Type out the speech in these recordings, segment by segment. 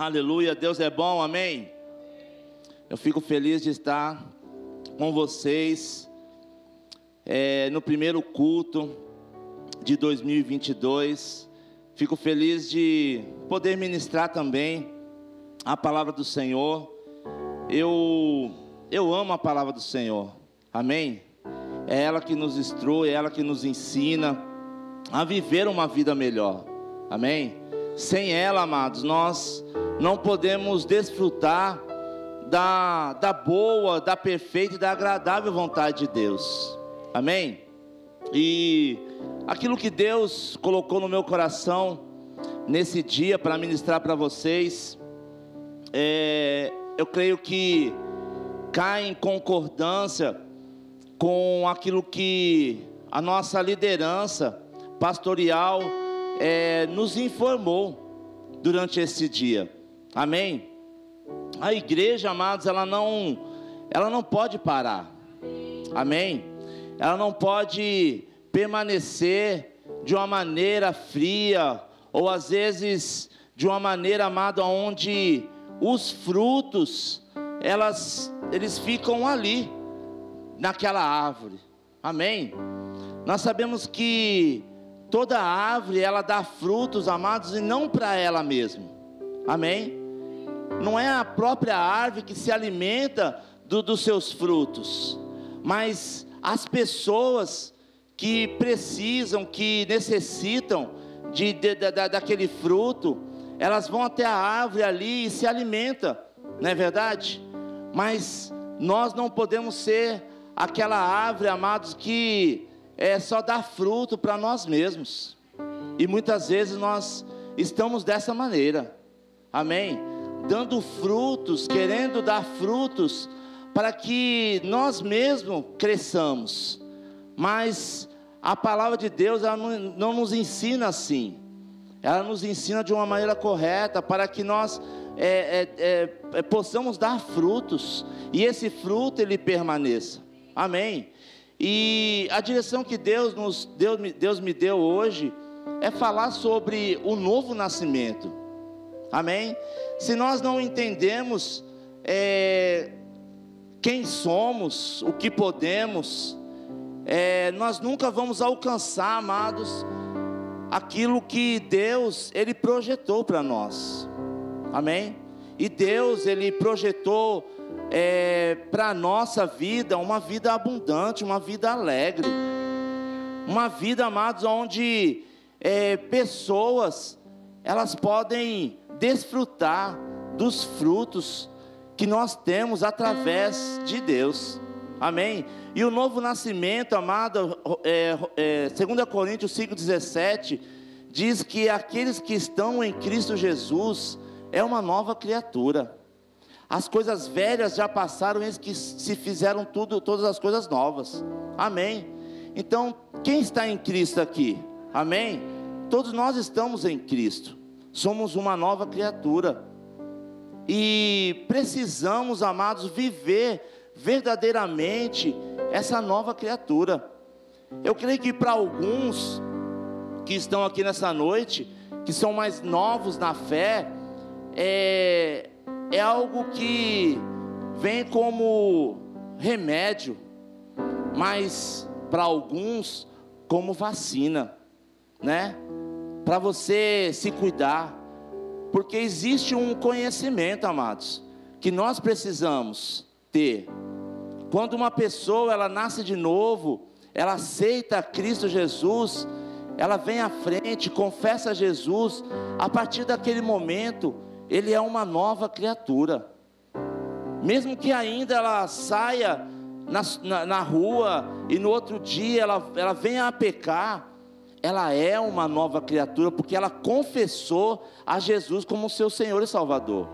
Aleluia, Deus é bom, amém. Eu fico feliz de estar com vocês é, no primeiro culto de 2022. Fico feliz de poder ministrar também a palavra do Senhor. Eu, eu amo a palavra do Senhor, amém. É ela que nos instrui, é ela que nos ensina a viver uma vida melhor, amém. Sem ela, amados, nós não podemos desfrutar da, da boa, da perfeita e da agradável vontade de Deus. Amém? E aquilo que Deus colocou no meu coração nesse dia para ministrar para vocês, é, eu creio que cai em concordância com aquilo que a nossa liderança pastoral é, nos informou durante esse dia. Amém? A igreja, amados, ela não, ela não pode parar. Amém? Ela não pode permanecer de uma maneira fria ou às vezes de uma maneira amada onde os frutos elas eles ficam ali naquela árvore. Amém? Nós sabemos que Toda árvore ela dá frutos, amados, e não para ela mesma. Amém? Não é a própria árvore que se alimenta do, dos seus frutos, mas as pessoas que precisam, que necessitam de, de, daquele fruto, elas vão até a árvore ali e se alimentam, não é verdade? Mas nós não podemos ser aquela árvore, amados, que é só dar fruto para nós mesmos. E muitas vezes nós estamos dessa maneira. Amém? Dando frutos, querendo dar frutos para que nós mesmos cresçamos. Mas a palavra de Deus ela não, nos ensina assim. Ela nos ensina de uma maneira correta para que nós é, é, é, possamos dar frutos e esse fruto ele permaneça. Amém. E a direção que Deus, nos, Deus, Deus me deu hoje é falar sobre o novo nascimento. Amém? Se nós não entendemos é, quem somos, o que podemos, é, nós nunca vamos alcançar, amados, aquilo que Deus ele projetou para nós. Amém? E Deus ele projetou é, para a nossa vida uma vida abundante, uma vida alegre, uma vida, amados, onde é, pessoas elas podem desfrutar dos frutos que nós temos através de Deus. Amém? E o novo nascimento, amado, é, é, 2 Coríntios 5,17, diz que aqueles que estão em Cristo Jesus é uma nova criatura. As coisas velhas já passaram, eles que se fizeram tudo, todas as coisas novas. Amém. Então, quem está em Cristo aqui? Amém. Todos nós estamos em Cristo. Somos uma nova criatura. E precisamos, amados, viver verdadeiramente essa nova criatura. Eu creio que para alguns que estão aqui nessa noite, que são mais novos na fé, é, é algo que vem como remédio, mas para alguns como vacina, né? Para você se cuidar, porque existe um conhecimento, amados, que nós precisamos ter. Quando uma pessoa ela nasce de novo, ela aceita Cristo Jesus, ela vem à frente, confessa Jesus, a partir daquele momento, ele é uma nova criatura. Mesmo que ainda ela saia na, na, na, rua e no outro dia ela, ela venha a pecar, ela é uma nova criatura porque ela confessou a Jesus como seu Senhor e Salvador.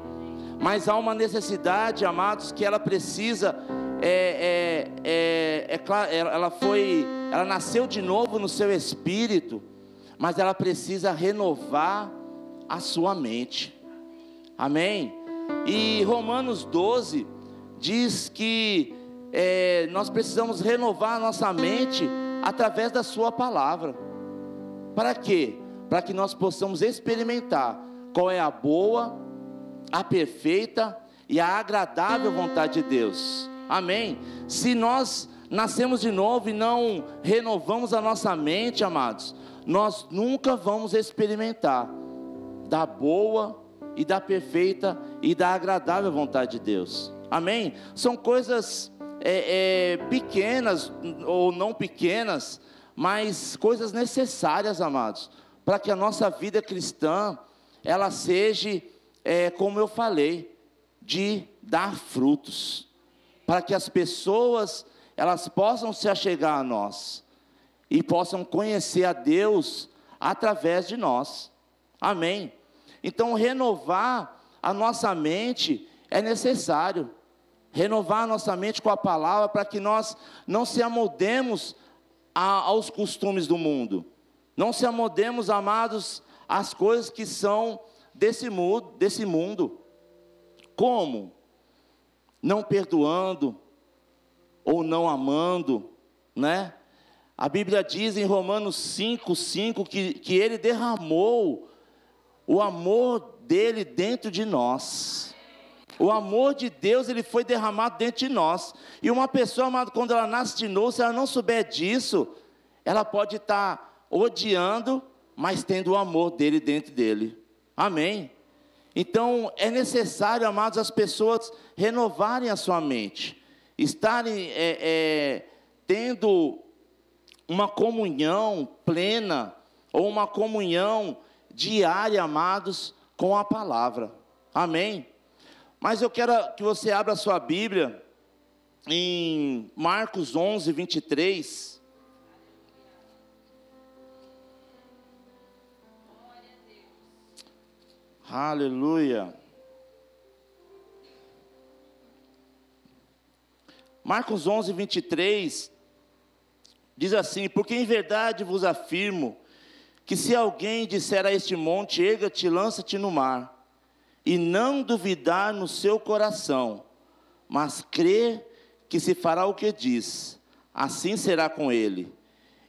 Mas há uma necessidade, amados, que ela precisa. É, é, é, é ela foi, ela nasceu de novo no seu espírito, mas ela precisa renovar a sua mente. Amém? E Romanos 12 diz que é, nós precisamos renovar a nossa mente através da Sua palavra. Para quê? Para que nós possamos experimentar qual é a boa, a perfeita e a agradável vontade de Deus. Amém? Se nós nascemos de novo e não renovamos a nossa mente, amados, nós nunca vamos experimentar da boa e da perfeita e da agradável vontade de Deus. Amém? São coisas é, é, pequenas ou não pequenas, mas coisas necessárias, amados, para que a nossa vida cristã ela seja, é, como eu falei, de dar frutos, para que as pessoas elas possam se achegar a nós e possam conhecer a Deus através de nós. Amém. Então, renovar a nossa mente é necessário. Renovar a nossa mente com a palavra para que nós não se amoldemos aos costumes do mundo. Não se amoldemos, amados, às coisas que são desse mundo, desse mundo. Como? Não perdoando ou não amando, né? A Bíblia diz em Romanos 5, 5 que, que ele derramou o amor dele dentro de nós. O amor de Deus, ele foi derramado dentro de nós. E uma pessoa, amado, quando ela nasce de novo, se ela não souber disso, ela pode estar odiando, mas tendo o amor dele dentro dele. Amém? Então, é necessário, amados, as pessoas renovarem a sua mente, estarem é, é, tendo uma comunhão plena, ou uma comunhão diária, amados, com a palavra. Amém? Mas eu quero que você abra a sua Bíblia em Marcos 11, 23. Aleluia. Marcos 11, 23 diz assim: Porque em verdade vos afirmo que se alguém disser a este monte, erga-te, lança-te no mar, e não duvidar no seu coração, mas crer que se fará o que diz, assim será com ele,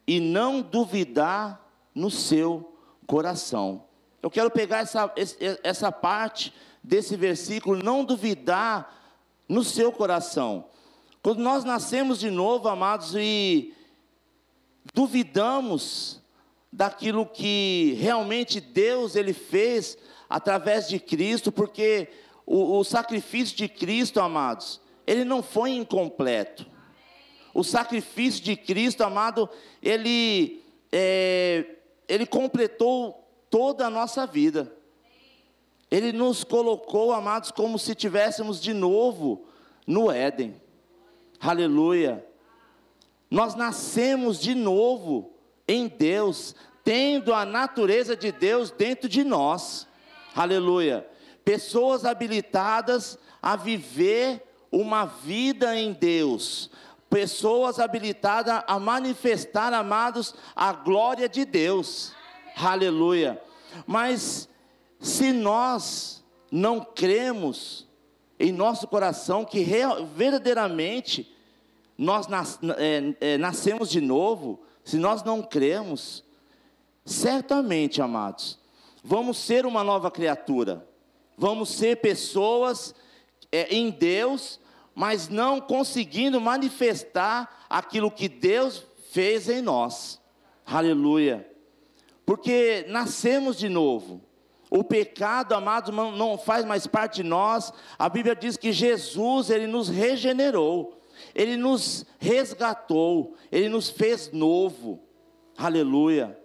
e não duvidar no seu coração. Eu quero pegar essa, essa parte desse versículo, não duvidar no seu coração. Quando nós nascemos de novo, amados, e duvidamos daquilo que realmente Deus ele fez através de Cristo, porque o, o sacrifício de Cristo, amados, ele não foi incompleto. O sacrifício de Cristo, amado, ele, é, ele completou toda a nossa vida. Ele nos colocou, amados, como se tivéssemos de novo no Éden. Aleluia. Nós nascemos de novo em Deus, tendo a natureza de Deus dentro de nós. Aleluia. Pessoas habilitadas a viver uma vida em Deus. Pessoas habilitadas a manifestar, amados, a glória de Deus. Aleluia. Mas se nós não cremos em nosso coração que real, verdadeiramente nós nas, é, é, nascemos de novo, se nós não cremos, certamente, amados, vamos ser uma nova criatura, vamos ser pessoas é, em Deus, mas não conseguindo manifestar aquilo que Deus fez em nós. Aleluia. Porque nascemos de novo. O pecado, amados, não faz mais parte de nós. A Bíblia diz que Jesus, ele nos regenerou. Ele nos resgatou, Ele nos fez novo. Aleluia.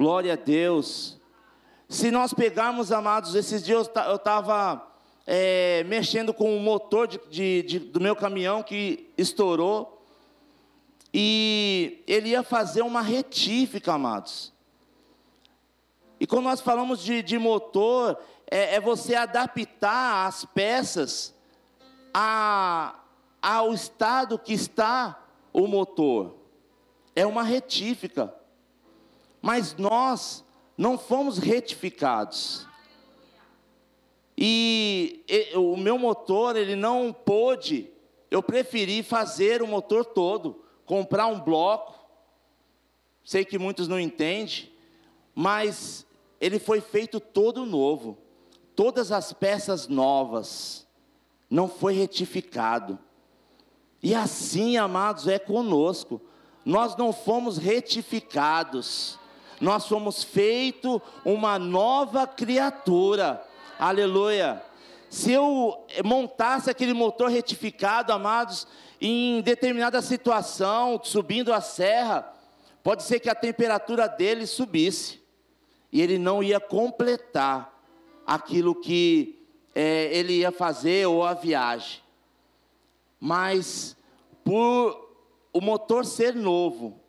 Glória a Deus. Se nós pegarmos, amados, esses dias eu estava é, mexendo com o motor de, de, de, do meu caminhão que estourou. E ele ia fazer uma retífica, amados. E quando nós falamos de, de motor, é, é, você adaptar as peças a, ao estado que está o motor. É uma retífica. Mas nós não fomos retificados. E, e o meu motor, ele não pôde, eu preferi fazer o motor todo, comprar um bloco. Sei que muitos não entendem, mas ele foi feito todo novo todas as peças novas, não foi retificado. E assim, amados, é conosco. Nós não fomos retificados, nós fomos feito uma nova criatura. Aleluia. Se eu montasse aquele motor retificado, amados, em determinada situação, subindo a serra, pode ser que a temperatura dele subisse e ele não ia completar aquilo que é, ele ia fazer ou a viagem. Mas por o motor ser novo,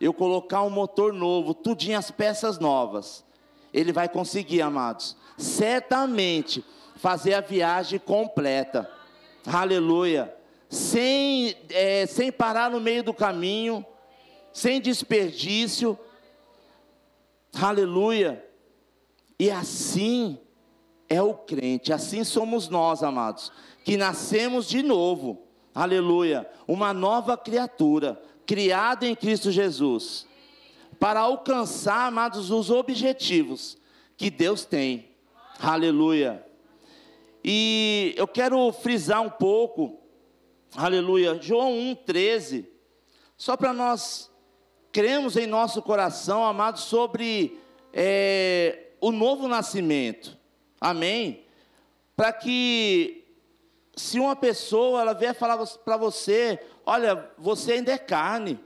eu colocar um motor novo, tudinho as peças novas, ele vai conseguir, amados, certamente fazer a viagem completa. Aleluia. Sem, é, sem parar no meio do caminho, sem desperdício. Aleluia. E assim é o crente, assim somos nós, amados, que nascemos de novo. Aleluia. Uma nova criatura, criada em Cristo Jesus, para alcançar, amados, os objetivos que Deus tem. Aleluia. E eu quero frisar um pouco, aleluia, João 1,13, só para nós cremos em nosso coração, amados, sobre é, o novo nascimento, amém? Para que, se uma pessoa ela vier falar para você, olha, você ainda é carne,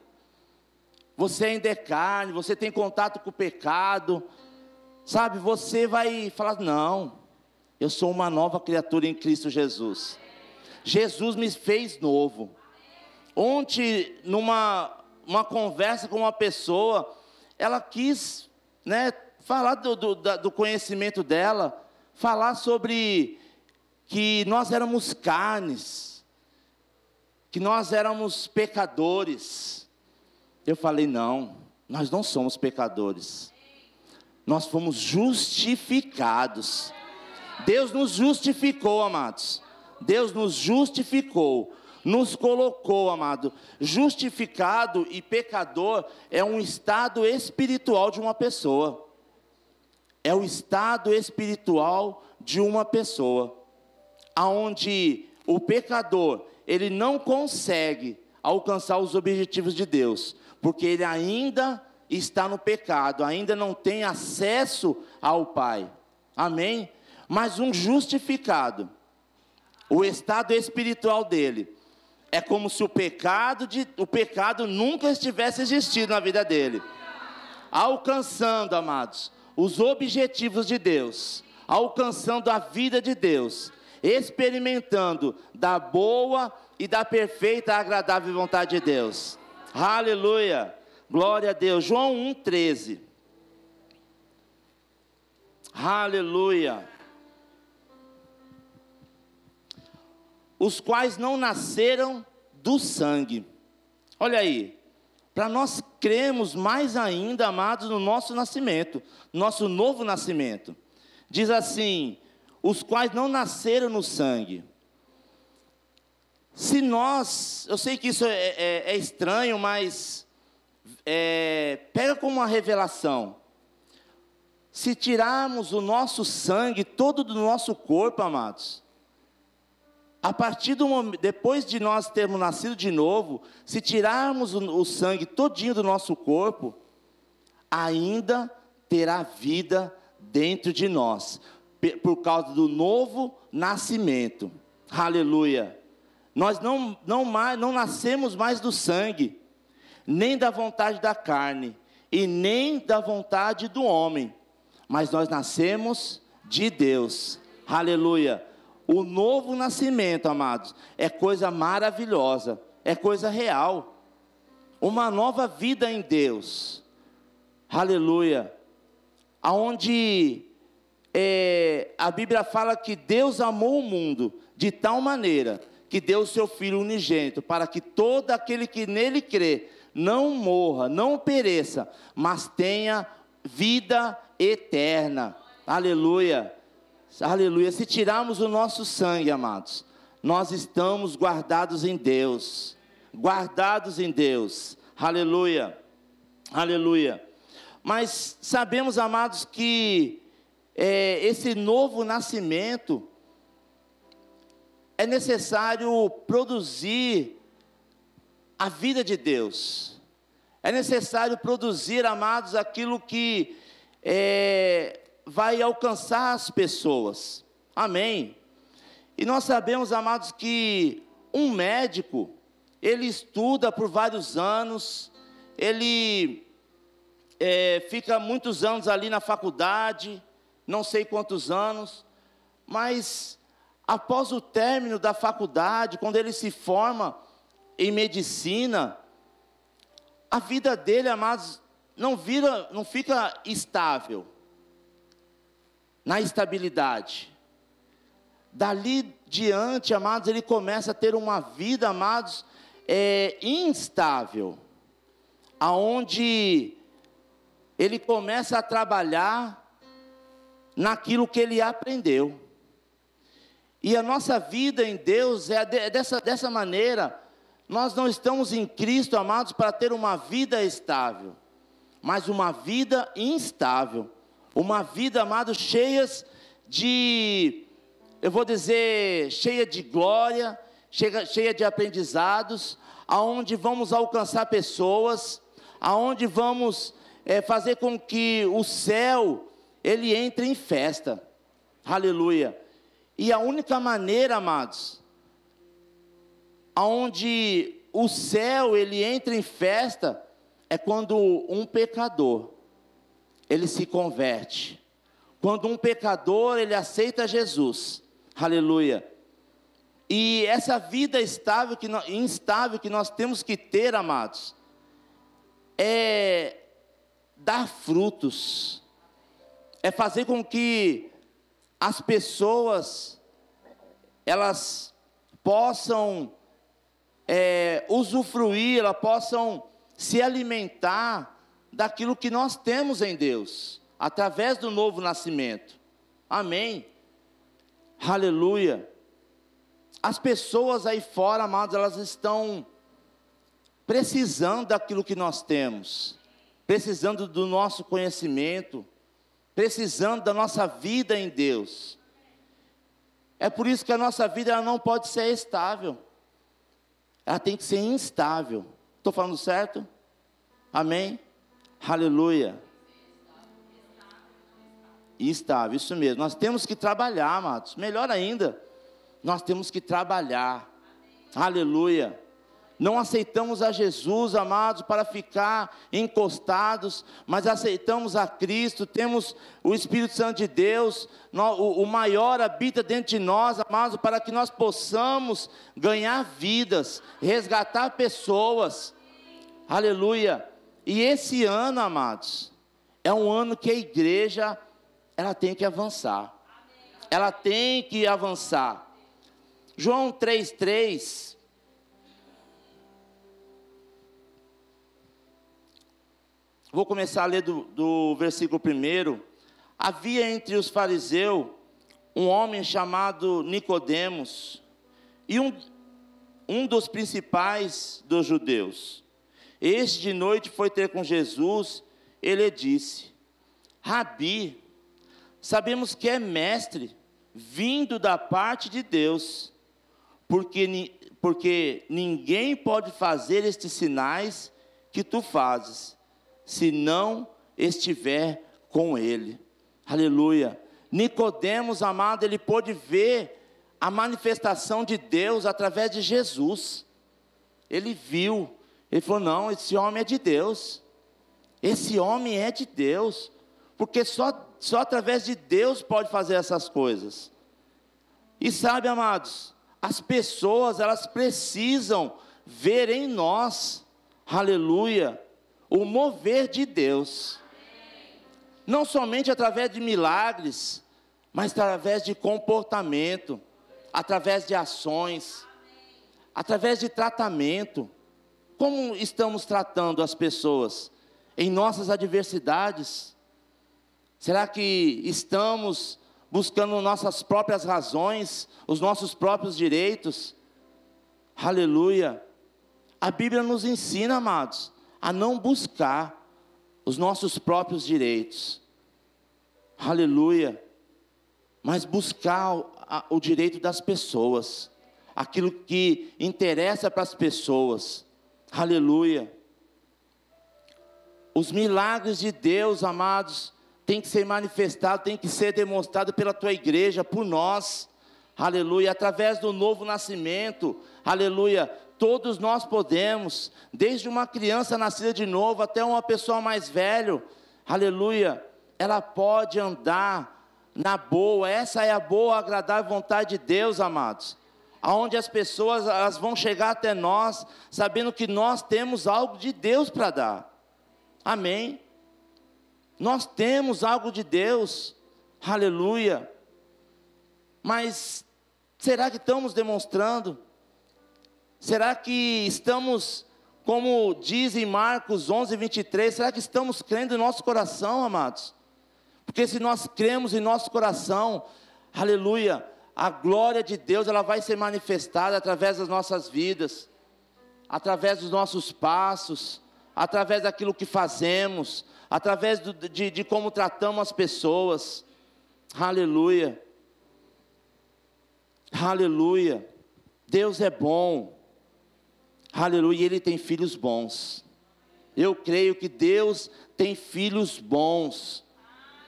você ainda é carne, você tem contato com o pecado, sabe, você vai falar, não, eu sou uma nova criatura em Cristo Jesus. Jesus me fez novo. Ontem, numa uma conversa com uma pessoa, ela quis né, falar do, do, do conhecimento dela, falar sobre que nós éramos carnes, que nós éramos pecadores. Eu falei: não, nós não somos pecadores, nós fomos justificados. Deus nos justificou, amados. Deus nos justificou, nos colocou, amado. Justificado e pecador é um estado espiritual de uma pessoa. É o estado espiritual de uma pessoa, aonde o pecador ele não consegue alcançar os objetivos de Deus, porque ele ainda está no pecado, ainda não tem acesso ao Pai. Amém? Mas um justificado, o estado espiritual dele é como se o pecado, de, o pecado nunca estivesse existido na vida dele. Alcançando, amados, os objetivos de Deus, alcançando a vida de Deus, experimentando da boa e da perfeita agradável vontade de Deus. Aleluia! Glória a Deus. João 1,13. Aleluia. os quais não nasceram do sangue. Olha aí, para nós cremos mais ainda, amados, no nosso nascimento, nosso novo nascimento. Diz assim: os quais não nasceram no sangue. Se nós, eu sei que isso é, é, é estranho, mas é, pega como uma revelação. Se tirarmos o nosso sangue todo do nosso corpo, amados, a partir do momento, depois de nós termos nascido de novo, se tirarmos o, o sangue todinho do nosso corpo, ainda terá vida dentro de nós, por causa do novo nascimento. Aleluia. Nós não, não, mais, não nascemos mais do sangue, nem da vontade da carne, e nem da vontade do homem, mas nós nascemos de Deus. Aleluia. O novo nascimento, amados, é coisa maravilhosa, é coisa real. Uma nova vida em Deus. Aleluia. Aonde é, a Bíblia fala que Deus amou o mundo de tal maneira que deu o seu Filho unigênito, para que todo aquele que nele crê não morra, não pereça, mas tenha vida eterna. Aleluia. Aleluia. Se tirarmos o nosso sangue, amados, nós estamos guardados em Deus. Guardados em Deus. Aleluia. Aleluia. Mas sabemos, amados, que é, esse novo nascimento, é necessário produzir a vida de Deus. É necessário produzir, amados, aquilo que é, vai alcançar as pessoas. Amém. E nós sabemos, amados, que um médico, ele estuda por vários anos, ele é, fica muitos anos ali na faculdade, não sei quantos anos, mas após o término da faculdade, quando ele se forma em medicina, a vida dele, amados, não vira, não fica estável na estabilidade. Dali diante, amados, ele começa a ter uma vida, amados, é, instável, aonde ele começa a trabalhar naquilo que ele aprendeu. E a nossa vida em Deus é dessa, dessa maneira. Nós não estamos em Cristo, amados, para ter uma vida estável, mas uma vida instável. Uma vida, amados, cheias de, eu vou dizer, cheia de glória, cheia, cheia de aprendizados, aonde vamos alcançar pessoas, aonde vamos é, fazer com que o céu ele entre em festa. Aleluia. E a única maneira, amados, aonde o céu ele entra em festa é quando um pecador ele se converte. Quando um pecador ele aceita Jesus. Aleluia. E essa vida estável que nós, instável que nós temos que ter, amados, é dar frutos é fazer com que as pessoas elas possam é, usufruir, elas possam se alimentar daquilo que nós temos em Deus, através do novo nascimento. Amém. Aleluia. As pessoas aí fora, amados, elas estão precisando daquilo que nós temos, precisando do nosso conhecimento, precisando da nossa vida em Deus. É por isso que a nossa vida ela não pode ser estável. Ela tem que ser instável. Estou falando certo? Amém? Aleluia. Instável, isso mesmo. Nós temos que trabalhar, amados. Melhor ainda, nós temos que trabalhar. Aleluia. Não aceitamos a Jesus, amados, para ficar encostados, mas aceitamos a Cristo, temos o Espírito Santo de Deus, o maior habita dentro de nós, amados, para que nós possamos ganhar vidas, resgatar pessoas. Aleluia. E esse ano, amados, é um ano que a igreja ela tem que avançar. Ela tem que avançar. João 3:3 Vou começar a ler do, do versículo primeiro. Havia entre os fariseus um homem chamado Nicodemos, e um, um dos principais dos judeus. Este de noite foi ter com Jesus, ele disse: Rabi, sabemos que é mestre, vindo da parte de Deus, porque, porque ninguém pode fazer estes sinais que tu fazes se não estiver com ele. Aleluia. Nicodemos, amado, ele pôde ver a manifestação de Deus através de Jesus. Ele viu, ele falou: "Não, esse homem é de Deus. Esse homem é de Deus, porque só só através de Deus pode fazer essas coisas." E sabe, amados, as pessoas, elas precisam ver em nós, aleluia, o mover de Deus. Não somente através de milagres, mas através de comportamento, através de ações, através de tratamento. Como estamos tratando as pessoas em nossas adversidades? Será que estamos buscando nossas próprias razões, os nossos próprios direitos? Aleluia. A Bíblia nos ensina, amados, a não buscar os nossos próprios direitos. Aleluia. mas buscar o, a, o direito das pessoas, aquilo que interessa para as pessoas. Aleluia. Os milagres de Deus, amados, tem que ser manifestados, tem que ser demonstrado pela tua igreja, por nós. Aleluia, através do novo nascimento. Aleluia. Todos nós podemos, desde uma criança nascida de novo até uma pessoa mais velha. Aleluia. Ela pode andar na boa. Essa é a boa, agradável vontade de Deus, amados. Aonde as pessoas elas vão chegar até nós, sabendo que nós temos algo de Deus para dar. Amém. Nós temos algo de Deus. Aleluia. Mas será que estamos demonstrando? Será que estamos, como diz em Marcos 11, 23, será que estamos crendo em nosso coração, amados? Porque se nós cremos em nosso coração, aleluia, a glória de Deus ela vai ser manifestada através das nossas vidas, através dos nossos passos, através daquilo que fazemos, através do, de, de como tratamos as pessoas. Aleluia. Aleluia. Deus é bom. Aleluia. Ele tem filhos bons. Eu creio que Deus tem filhos bons.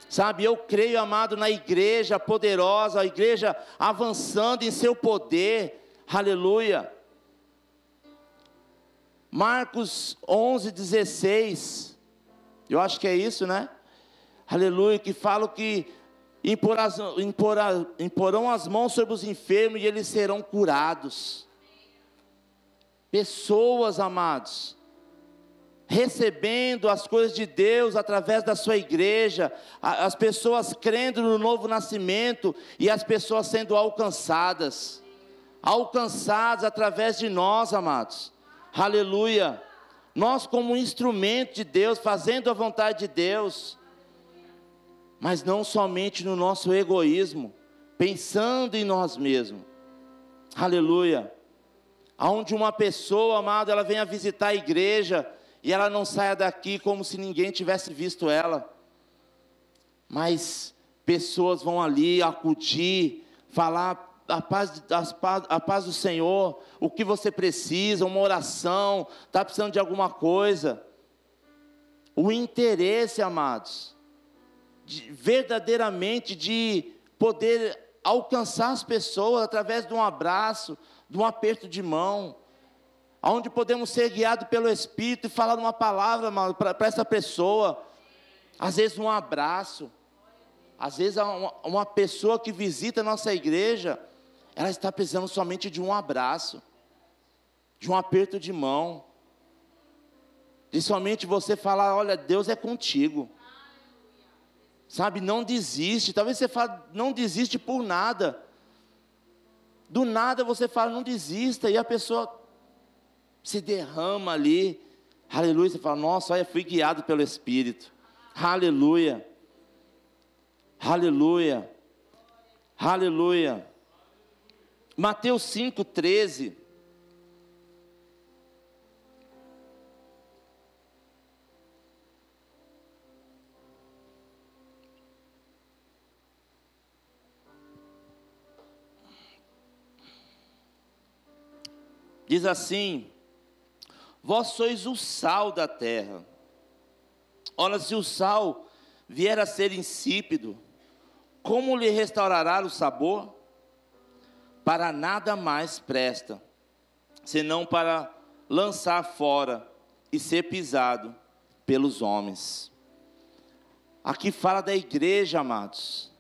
Sabe, eu creio, amado, na igreja poderosa, a igreja avançando em seu poder. Aleluia. Marcos 11, 16. Eu acho que é isso, né? Aleluia. Que fala que imporão as mãos sobre os enfermos e eles serão curados. Pessoas, amados, recebendo as coisas de Deus através da sua igreja, as pessoas crendo no novo nascimento e as pessoas sendo alcançadas, alcançadas através de nós, amados. Aleluia. Nós, como instrumento de Deus, fazendo a vontade de Deus, mas não somente no nosso egoísmo, pensando em nós mesmos. Aleluia. Aonde uma pessoa, amado, ela venha visitar a igreja e ela não saia daqui como se ninguém tivesse visto ela. Mas pessoas vão ali acudir, falar a paz, a paz do Senhor, o que você precisa, uma oração, está precisando de alguma coisa. O interesse, amados, de, verdadeiramente de poder alcançar as pessoas através de um abraço, de um aperto de mão, onde podemos ser guiados pelo Espírito e falar uma palavra para essa pessoa, às vezes um abraço, às vezes uma, uma pessoa que visita a nossa igreja, ela está precisando somente de um abraço, de um aperto de mão, de somente você falar: olha, Deus é contigo. Sabe, não desiste. Talvez você fale, não desiste por nada. Do nada você fala, não desista, e a pessoa se derrama ali. Aleluia. Você fala, nossa, olha, fui guiado pelo Espírito. Aleluia. Aleluia. Aleluia. Mateus 5, 13. Diz assim: Vós sois o sal da terra. Ora, se o sal vier a ser insípido, como lhe restaurará o sabor? para nada mais presta, senão para lançar fora e ser pisado pelos homens. Aqui fala da igreja, amados.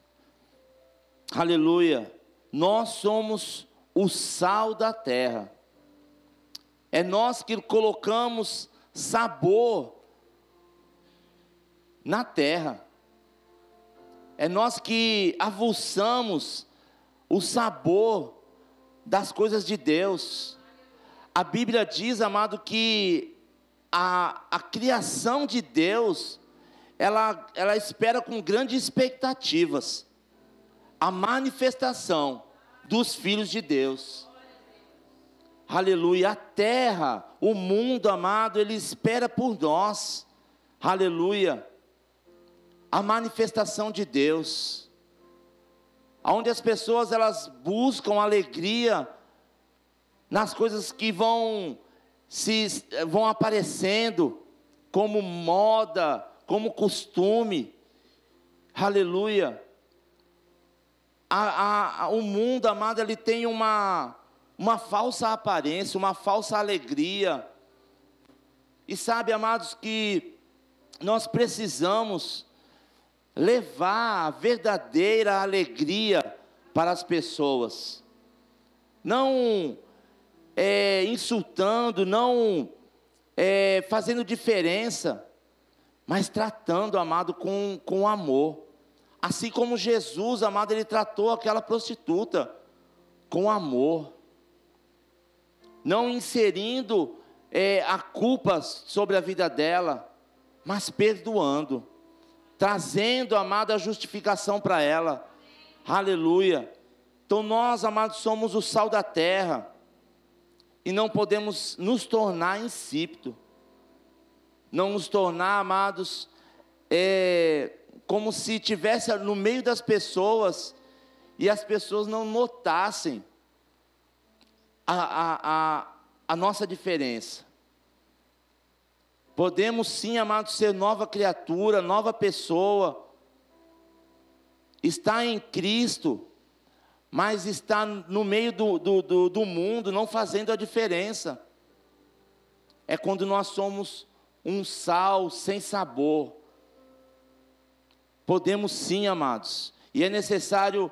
Aleluia. Nós somos o sal da terra. É nós que colocamos sabor na terra. É nós que avulsamos o sabor das coisas de Deus. A Bíblia diz, amado, que a, a criação de Deus, ela, ela espera com grandes expectativas a manifestação dos filhos de Deus. Aleluia. A terra, o mundo amado, ele espera por nós. Aleluia. A manifestação de Deus. onde as pessoas elas buscam alegria nas coisas que vão se vão aparecendo como moda, como costume. Aleluia. A, a, a, o mundo, amado, ele tem uma, uma falsa aparência, uma falsa alegria. E sabe, amados, que nós precisamos levar a verdadeira alegria para as pessoas. Não é, insultando, não é, fazendo diferença, mas tratando, amado, com, com amor. Assim como Jesus, amado, ele tratou aquela prostituta com amor, não inserindo é, a culpa sobre a vida dela, mas perdoando, trazendo, amado, a justificação para ela. Aleluia. Então nós, amados, somos o sal da terra e não podemos nos tornar insípido, não nos tornar, amados, é, como se tivesse no meio das pessoas e as pessoas não notassem a, a, a, a nossa diferença. Podemos sim, amados, ser nova criatura, nova pessoa, estar em Cristo, mas está no meio do, do, do, do mundo, não fazendo a diferença. É quando nós somos um sal sem sabor. Podemos sim, amados, e é necessário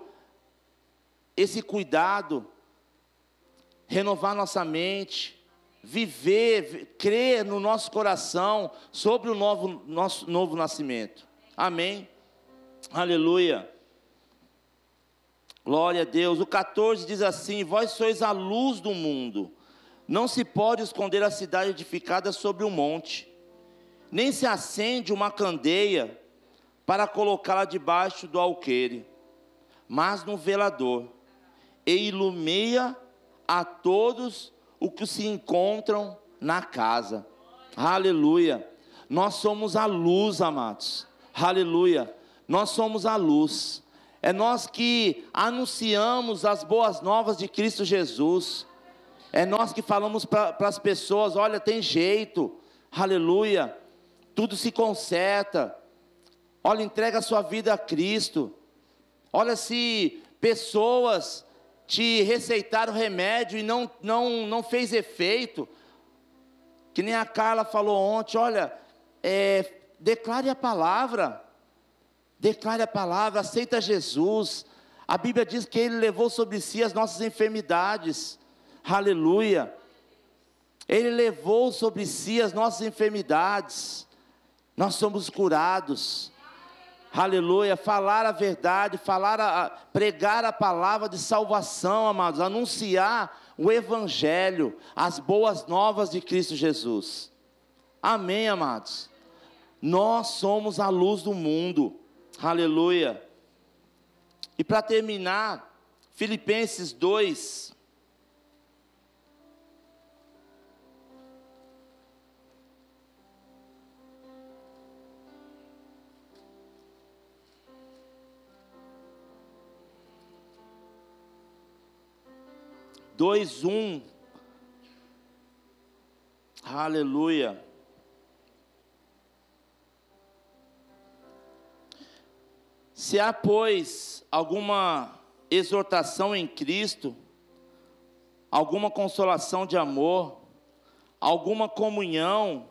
esse cuidado, renovar nossa mente, viver, crer no nosso coração sobre o novo, nosso novo nascimento. Amém. Aleluia. Glória a Deus. O 14 diz assim: Vós sois a luz do mundo. Não se pode esconder a cidade edificada sobre um monte, nem se acende uma candeia para colocá-la debaixo do alqueire, mas no velador, e ilumia a todos os que se encontram na casa. Aleluia. Nós somos a luz, amados. Aleluia. Nós somos a luz. É nós que anunciamos as boas novas de Cristo Jesus. É nós que falamos para as pessoas: olha, tem jeito, aleluia, tudo se conserta. Olha, entrega a sua vida a Cristo. Olha, se pessoas te receitaram remédio e não, não, não fez efeito, que nem a Carla falou ontem: olha, é, declare a palavra. Declare a palavra, aceita Jesus. A Bíblia diz que Ele levou sobre si as nossas enfermidades. Aleluia. Ele levou sobre si as nossas enfermidades. Nós somos curados. Aleluia. Falar a verdade, falar a, pregar a palavra de salvação, amados, anunciar o evangelho, as boas novas de Cristo Jesus. Amém, amados. Nós somos a luz do mundo. Aleluia. E para terminar, Filipenses 2. Dois, um. Aleluia. Se há, pois, alguma exortação em Cristo, alguma consolação de amor, alguma comunhão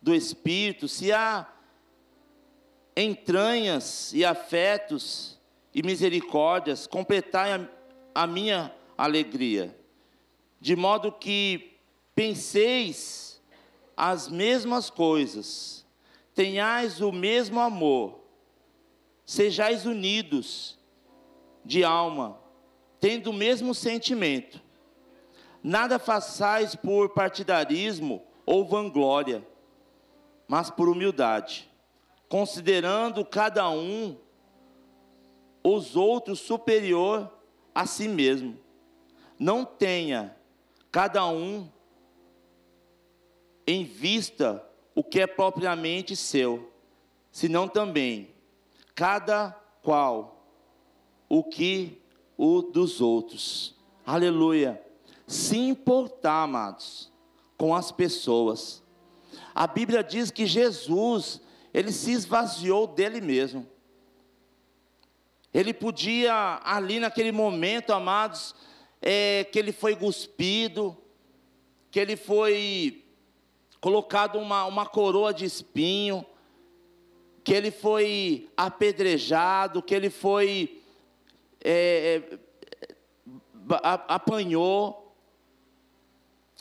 do Espírito, se há entranhas e afetos e misericórdias, completai a, a minha alegria, de modo que penseis as mesmas coisas, tenhais o mesmo amor, sejais unidos de alma, tendo o mesmo sentimento. Nada façais por partidarismo ou vanglória, mas por humildade, considerando cada um os outros superior a si mesmo. Não tenha cada um em vista o que é propriamente seu, senão também cada qual o que o dos outros. Aleluia. Se importar, amados, com as pessoas. A Bíblia diz que Jesus, ele se esvaziou dele mesmo. Ele podia, ali naquele momento, amados, é, que ele foi cuspido, que ele foi colocado uma, uma coroa de espinho, que ele foi apedrejado, que ele foi. É, é apanhou.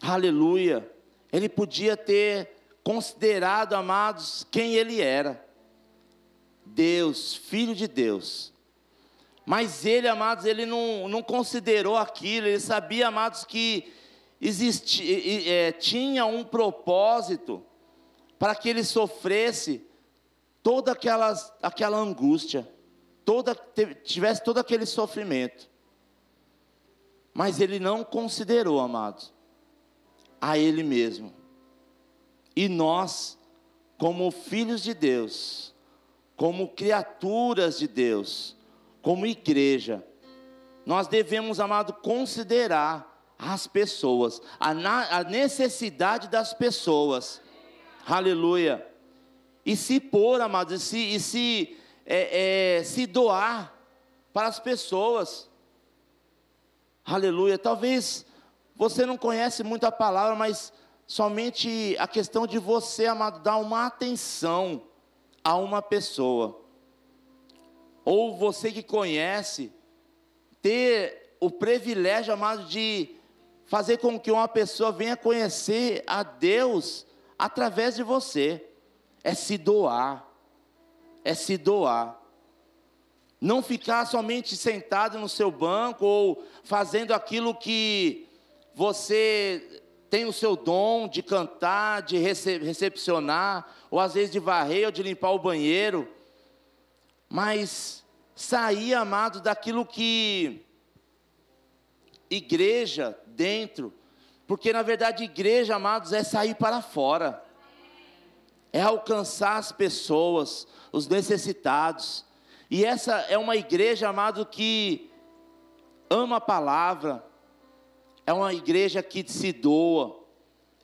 Aleluia. Ele podia ter considerado, amados, quem ele era. Deus, filho de Deus. Mas ele, amados, ele não, não considerou aquilo, ele sabia, amados, que existia, é, tinha um propósito para que ele sofresse toda aquelas, aquela angústia, toda, tivesse todo aquele sofrimento. Mas ele não considerou, amados, a ele mesmo. E nós, como filhos de Deus, como criaturas de Deus, como igreja, nós devemos, amado, considerar as pessoas, a, a necessidade das pessoas, aleluia, e se pôr, amados, e se, e se, é, é, se doar para as pessoas, aleluia. Talvez você não conhece muito a palavra, mas somente a questão de você, amado, dar uma atenção a uma pessoa ou você que conhece, ter o privilégio, amado, de fazer com que uma pessoa venha conhecer a Deus através de você. É se doar, é se doar. Não ficar somente sentado no seu banco ou fazendo aquilo que você tem o seu dom de cantar, de recepcionar, ou às vezes de varrer ou de limpar o banheiro mas sair, amado, daquilo que igreja dentro, porque na verdade igreja, amados, é sair para fora, é alcançar as pessoas, os necessitados, e essa é uma igreja, amado, que ama a palavra, é uma igreja que se doa,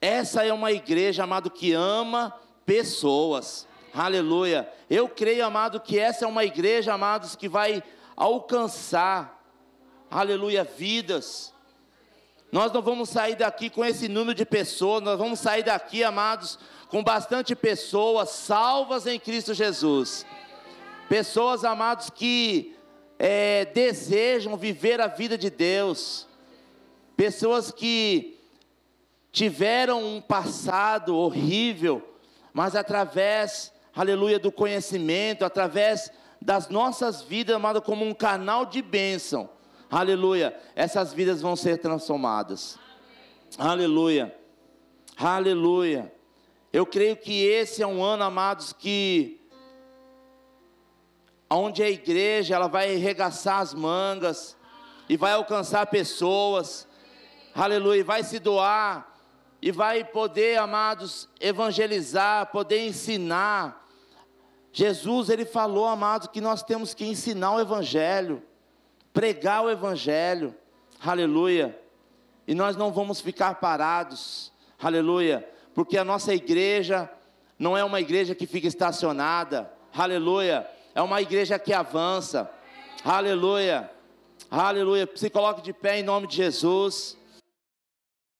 essa é uma igreja, amado, que ama pessoas. Aleluia. Eu creio, amado, que essa é uma igreja, amados, que vai alcançar, aleluia, vidas. Nós não vamos sair daqui com esse número de pessoas, nós vamos sair daqui, amados, com bastante pessoas salvas em Cristo Jesus. Pessoas, amados, que é, desejam viver a vida de Deus. Pessoas que tiveram um passado horrível, mas através aleluia, do conhecimento, através das nossas vidas, amado, como um canal de bênção, aleluia, essas vidas vão ser transformadas, aleluia, aleluia. Eu creio que esse é um ano, amados, que onde a igreja ela vai arregaçar as mangas e vai alcançar pessoas, aleluia, vai se doar e vai poder, amados, evangelizar, poder ensinar, Jesus, ele falou, amado, que nós temos que ensinar o Evangelho, pregar o Evangelho, aleluia, e nós não vamos ficar parados, aleluia, porque a nossa igreja não é uma igreja que fica estacionada, aleluia, é uma igreja que avança, aleluia, aleluia, se coloque de pé em nome de Jesus.